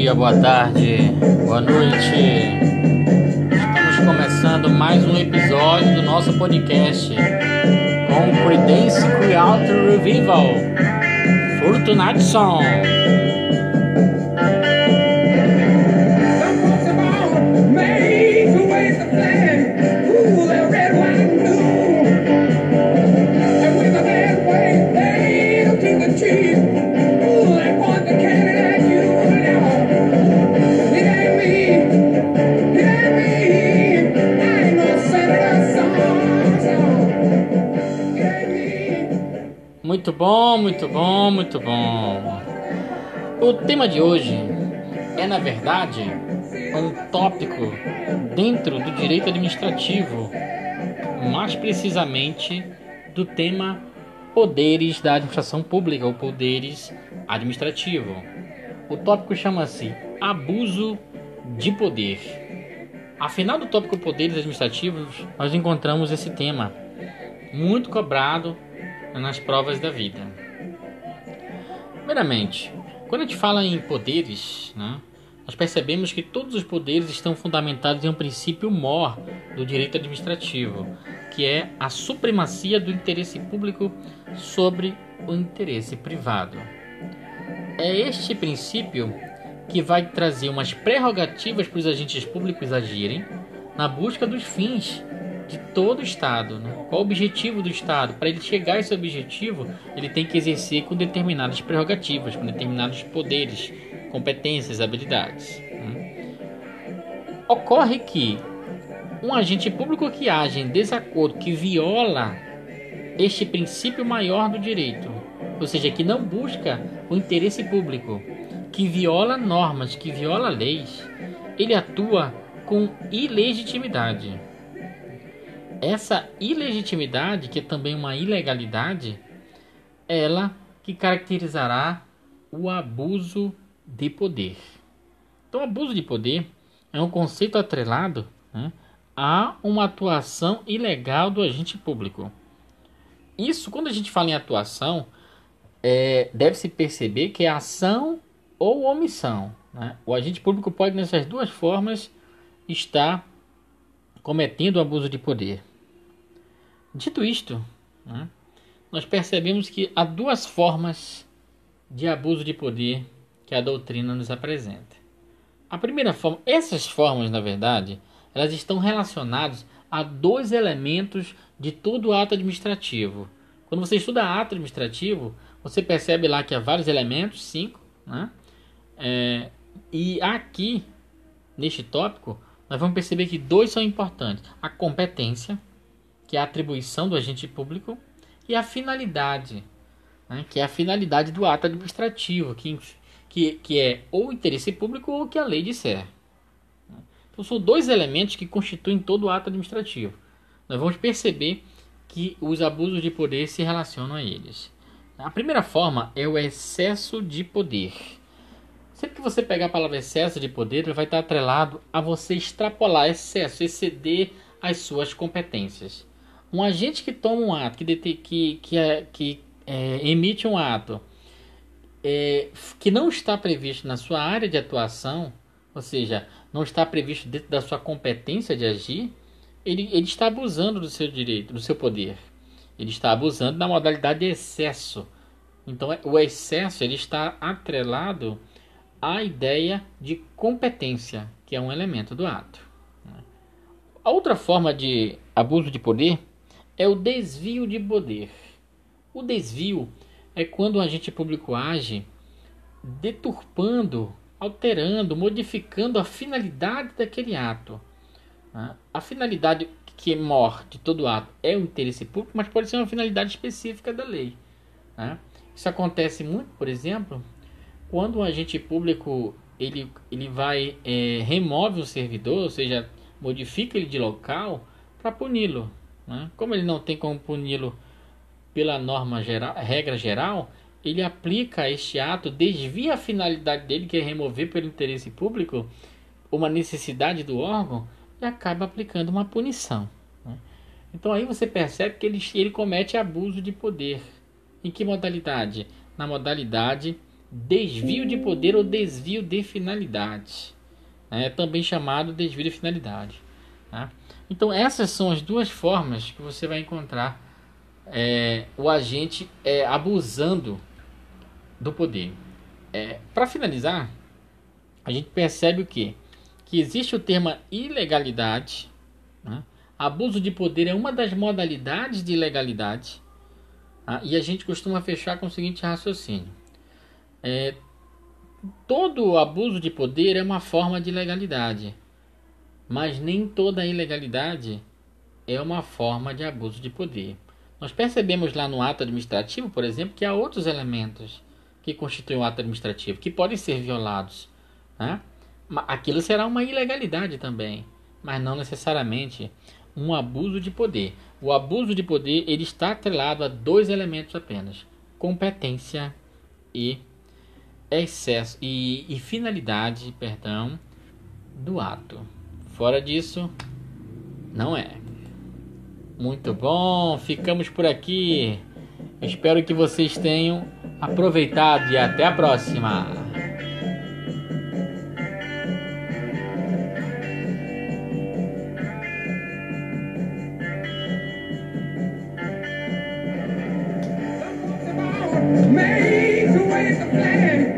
dia, boa tarde, boa noite. Estamos começando mais um episódio do nosso podcast com Credence Creator Revival Fortunate Song. Muito bom, muito bom, muito bom. O tema de hoje é, na verdade, um tópico dentro do direito administrativo, mais precisamente do tema poderes da administração pública ou poderes administrativo. O tópico chama-se abuso de poder. Afinal do tópico poderes administrativos, nós encontramos esse tema muito cobrado nas provas da vida. Primeiramente, quando a gente fala em poderes, né, nós percebemos que todos os poderes estão fundamentados em um princípio mor do direito administrativo, que é a supremacia do interesse público sobre o interesse privado. É este princípio que vai trazer umas prerrogativas para os agentes públicos agirem na busca dos fins de todo o Estado. Né? Qual o objetivo do Estado? Para ele chegar a esse objetivo, ele tem que exercer com determinadas prerrogativas, com determinados poderes, competências, habilidades. Né? Ocorre que um agente público que age em desacordo, que viola este princípio maior do direito, ou seja, que não busca o interesse público, que viola normas, que viola leis, ele atua com ilegitimidade. Essa ilegitimidade, que é também uma ilegalidade, ela que caracterizará o abuso de poder. Então, abuso de poder é um conceito atrelado né, a uma atuação ilegal do agente público. Isso, quando a gente fala em atuação, é, deve-se perceber que é ação ou omissão. Né? O agente público pode, nessas duas formas, estar cometendo abuso de poder. Dito isto, né, nós percebemos que há duas formas de abuso de poder que a doutrina nos apresenta. A primeira forma, essas formas, na verdade, elas estão relacionadas a dois elementos de todo ato administrativo. Quando você estuda ato administrativo, você percebe lá que há vários elementos, cinco, né? É, e aqui, neste tópico, nós vamos perceber que dois são importantes: a competência que é a atribuição do agente público, e a finalidade, né, que é a finalidade do ato administrativo, que, que, que é ou interesse público ou o que a lei disser. Então, são dois elementos que constituem todo o ato administrativo. Nós vamos perceber que os abusos de poder se relacionam a eles. A primeira forma é o excesso de poder. Sempre que você pegar a palavra excesso de poder, ele vai estar atrelado a você extrapolar excesso, exceder as suas competências. Um agente que toma um ato, que, que, que, é, que é, emite um ato é, que não está previsto na sua área de atuação, ou seja, não está previsto dentro da sua competência de agir, ele, ele está abusando do seu direito, do seu poder. Ele está abusando da modalidade de excesso. Então, é, o excesso ele está atrelado à ideia de competência, que é um elemento do ato. A outra forma de abuso de poder é o desvio de poder. O desvio é quando o agente público age deturpando, alterando, modificando a finalidade daquele ato. Né? A finalidade que é de todo ato é o interesse público, mas pode ser uma finalidade específica da lei. Né? Isso acontece muito, por exemplo, quando o agente público ele, ele vai é, remove o servidor, ou seja, modifica ele de local para puni-lo. Né? Como ele não tem como puni-lo pela norma geral, regra geral, ele aplica este ato, desvia a finalidade dele, que é remover pelo interesse público uma necessidade do órgão, e acaba aplicando uma punição. Né? Então aí você percebe que ele, ele comete abuso de poder. Em que modalidade? Na modalidade desvio de poder ou desvio de finalidade. É também chamado desvio de finalidade. Tá? Então, essas são as duas formas que você vai encontrar é, o agente é, abusando do poder. É, Para finalizar, a gente percebe o que? Que existe o termo ilegalidade. Né? Abuso de poder é uma das modalidades de ilegalidade. Tá? E a gente costuma fechar com o seguinte raciocínio: é, todo abuso de poder é uma forma de ilegalidade, mas nem toda ilegalidade é uma forma de abuso de poder. Nós percebemos lá no ato administrativo, por exemplo, que há outros elementos que constituem o ato administrativo que podem ser violados. Né? Aquilo será uma ilegalidade também, mas não necessariamente um abuso de poder. O abuso de poder ele está atrelado a dois elementos apenas: competência e excesso e, e finalidade, perdão, do ato. Fora disso, não é. Muito bom, ficamos por aqui. Espero que vocês tenham aproveitado e até a próxima. Made to.